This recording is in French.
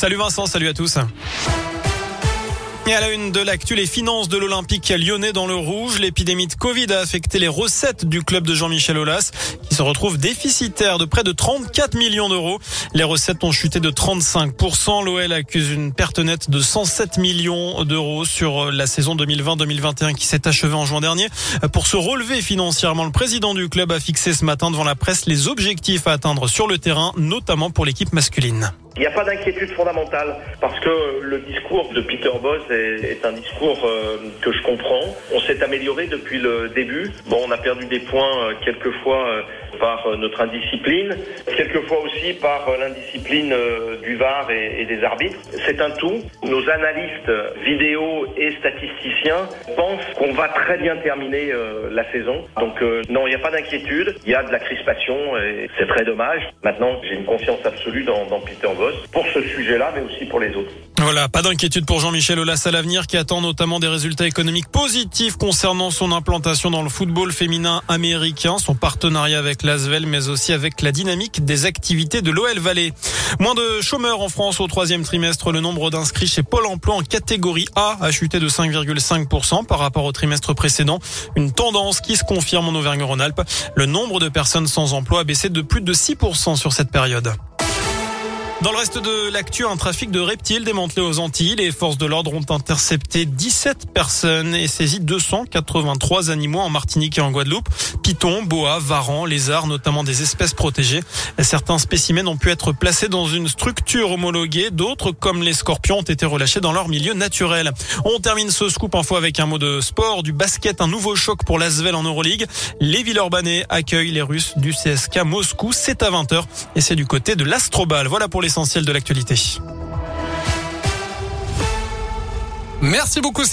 Salut Vincent, salut à tous. Et à la une de l'actu, les finances de l'Olympique lyonnais dans le rouge. L'épidémie de Covid a affecté les recettes du club de Jean-Michel Aulas, qui se retrouve déficitaire de près de 34 millions d'euros. Les recettes ont chuté de 35%. L'OL accuse une perte nette de 107 millions d'euros sur la saison 2020-2021 qui s'est achevée en juin dernier. Pour se relever financièrement, le président du club a fixé ce matin devant la presse les objectifs à atteindre sur le terrain, notamment pour l'équipe masculine. Il n'y a pas d'inquiétude fondamentale parce que le discours de Peter Boss est, un discours euh, que je comprends. On s'est amélioré depuis le début. Bon, on a perdu des points euh, quelquefois euh, par notre indiscipline, quelquefois aussi par l'indiscipline du VAR et, des arbitres. C'est un tout. Nos analystes vidéo et statisticiens pensent qu'on va très bien terminer la saison. Donc non, il n'y a pas d'inquiétude. Il y a de la crispation et c'est très dommage. Maintenant, j'ai une confiance absolue dans, dans Peter Boss pour ce sujet-là, mais aussi pour les autres. Voilà, pas d'inquiétude pour Jean-Michel Aulas à l'avenir qui attend notamment des résultats économiques positifs concernant son implantation dans le football féminin américain, son partenariat avec l'Asvel, mais aussi avec la dynamique des activités de l'OL Valley. Moins de chômeurs en France au troisième trimestre. Le nombre d'inscrits chez Pôle emploi en catégorie A a chuté de 5,5% par rapport au trimestre précédent. Une tendance qui se confirme en Auvergne-Rhône-Alpes. Le nombre de personnes sans emploi a baissé de plus de 6% sur cette période. Dans le reste de l'actu, un trafic de reptiles démantelé aux Antilles. Les forces de l'ordre ont intercepté 17 personnes et saisi 283 animaux en Martinique et en Guadeloupe. Pitons, boas, varans, lézards, notamment des espèces protégées. Certains spécimens ont pu être placés dans une structure homologuée. D'autres, comme les scorpions, ont été relâchés dans leur milieu naturel. On termine ce scoop info avec un mot de sport, du basket, un nouveau choc pour l'Asvel en Euroleague. Les Villeurbanais accueillent les Russes du CSK Moscou. C'est à 20h et c'est du côté de l'Astrobal. Voilà pour les essentiel de l'actualité. Merci beaucoup.